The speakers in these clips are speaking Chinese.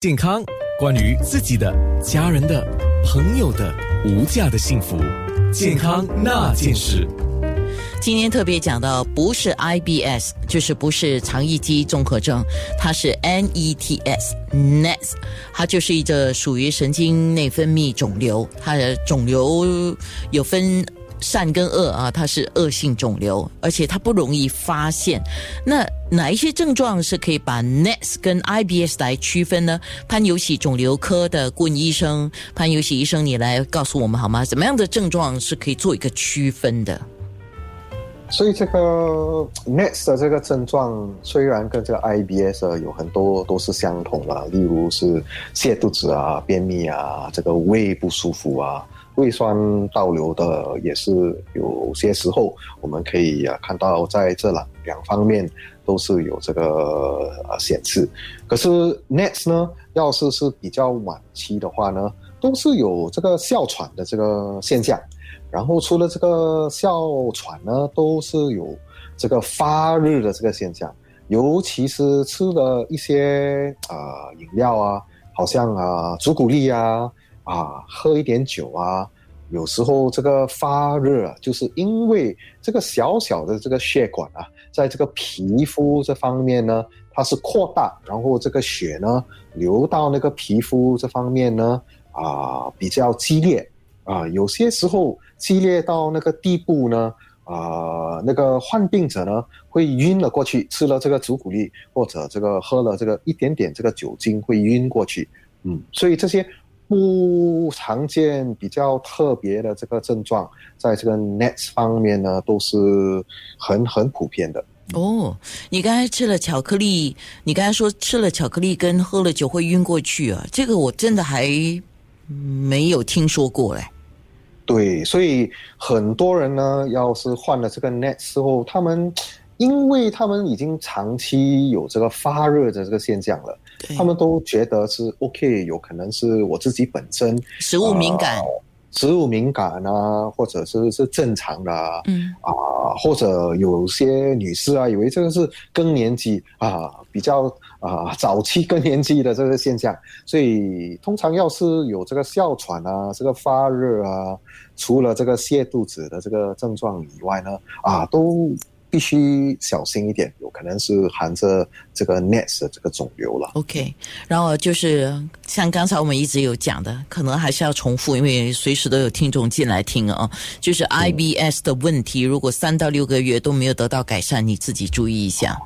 健康，关于自己的、家人的、朋友的无价的幸福，健康那件事。今天特别讲到，不是 IBS，就是不是肠易激综合症，它是 NETS，NETS，它就是一个属于神经内分泌肿瘤，它的肿瘤有分。善跟恶啊，它是恶性肿瘤，而且它不容易发现。那哪一些症状是可以把 NETs 跟 IBS 来区分呢？潘有喜肿瘤科的顾问医生，潘有喜医生，你来告诉我们好吗？怎么样的症状是可以做一个区分的？所以这个 NETs 的这个症状虽然跟这个 IBS 有很多都是相同的，例如是泻肚子啊、便秘啊、这个胃不舒服啊。胃酸倒流的也是有些时候，我们可以啊看到在这两两方面都是有这个呃显示。可是 NETs 呢，要是是比较晚期的话呢，都是有这个哮喘的这个现象。然后除了这个哮喘呢，都是有这个发热的这个现象。尤其是吃了一些啊饮料啊，好像啊朱古力啊。啊，喝一点酒啊，有时候这个发热啊，就是因为这个小小的这个血管啊，在这个皮肤这方面呢，它是扩大，然后这个血呢流到那个皮肤这方面呢，啊，比较激烈啊，有些时候激烈到那个地步呢，啊，那个患病者呢会晕了过去，吃了这个朱古力或者这个喝了这个一点点这个酒精会晕过去，嗯，所以这些。不常见、比较特别的这个症状，在这个 NETs 方面呢，都是很很普遍的。哦，你刚才吃了巧克力，你刚才说吃了巧克力跟喝了酒会晕过去啊？这个我真的还没有听说过嘞。对，所以很多人呢，要是换了这个 Net 之后，他们。因为他们已经长期有这个发热的这个现象了，他们都觉得是 OK，有可能是我自己本身食物敏感，食物敏感啊，或者是是正常的，嗯啊，或者有些女士啊，以为这个是更年期啊，比较啊早期更年期的这个现象，所以通常要是有这个哮喘啊，这个发热啊，除了这个泻肚子的这个症状以外呢，啊都。必须小心一点，有可能是含着这个 NETs 的这个肿瘤了。OK，然后就是像刚才我们一直有讲的，可能还是要重复，因为随时都有听众进来听啊。就是 IBS 的问题，如果三到六个月都没有得到改善，你自己注意一下。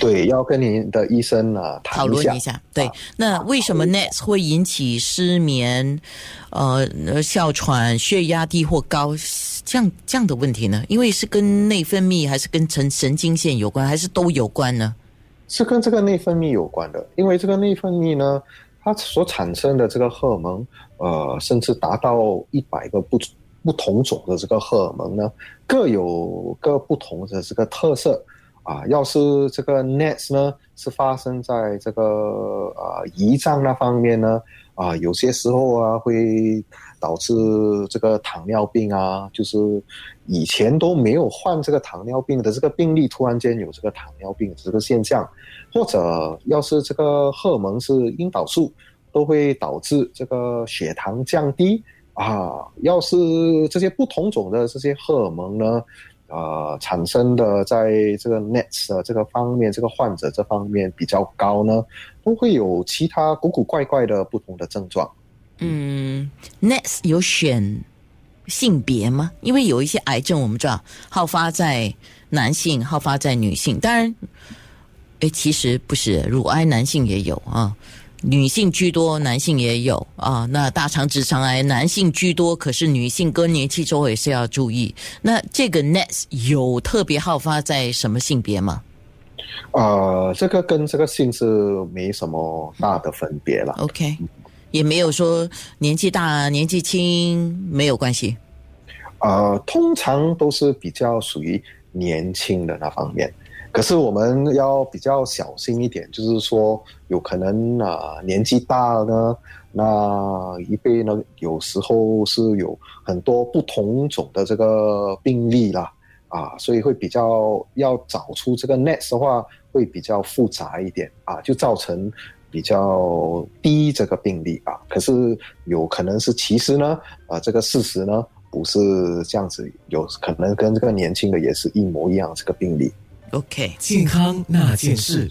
对，要跟您的医生啊讨论一下。对，那为什么 NETs 会引起失眠、呃哮喘、血压低或高这样这样的问题呢？因为是跟内分泌还是跟神神经线有关，还是都有关呢？是跟这个内分泌有关的，因为这个内分泌呢，它所产生的这个荷尔蒙，呃，甚至达到一百个不不同种的这个荷尔蒙呢，各有各不同的这个特色。啊，要是这个 NETs 呢是发生在这个呃胰脏那方面呢，啊，有些时候啊会导致这个糖尿病啊，就是以前都没有患这个糖尿病的这个病例，突然间有这个糖尿病这个现象，或者要是这个荷尔蒙是胰岛素，都会导致这个血糖降低啊。要是这些不同种的这些荷尔蒙呢？呃，产生的在这个 NETs 的这个方面，这个患者这方面比较高呢，都会有其他古古怪怪的不同的症状。嗯，NETs 有选性别吗？因为有一些癌症，我们知道好发在男性，好发在女性。当然，哎，其实不是，乳癌男性也有啊。女性居多，男性也有啊。那大肠直肠癌男性居多，可是女性更年期之后也是要注意。那这个 NETs 有特别好发在什么性别吗？呃，这个跟这个性是没什么大的分别了。OK，也没有说年纪大、年纪轻没有关系。呃，通常都是比较属于年轻的那方面。可是我们要比较小心一点，就是说有可能啊年纪大了呢，那一辈呢有时候是有很多不同种的这个病例啦，啊，所以会比较要找出这个 next 的话会比较复杂一点啊，就造成比较低这个病例啊。可是有可能是其实呢，呃，这个事实呢不是这样子，有可能跟这个年轻的也是一模一样这个病例。OK，健康那件事。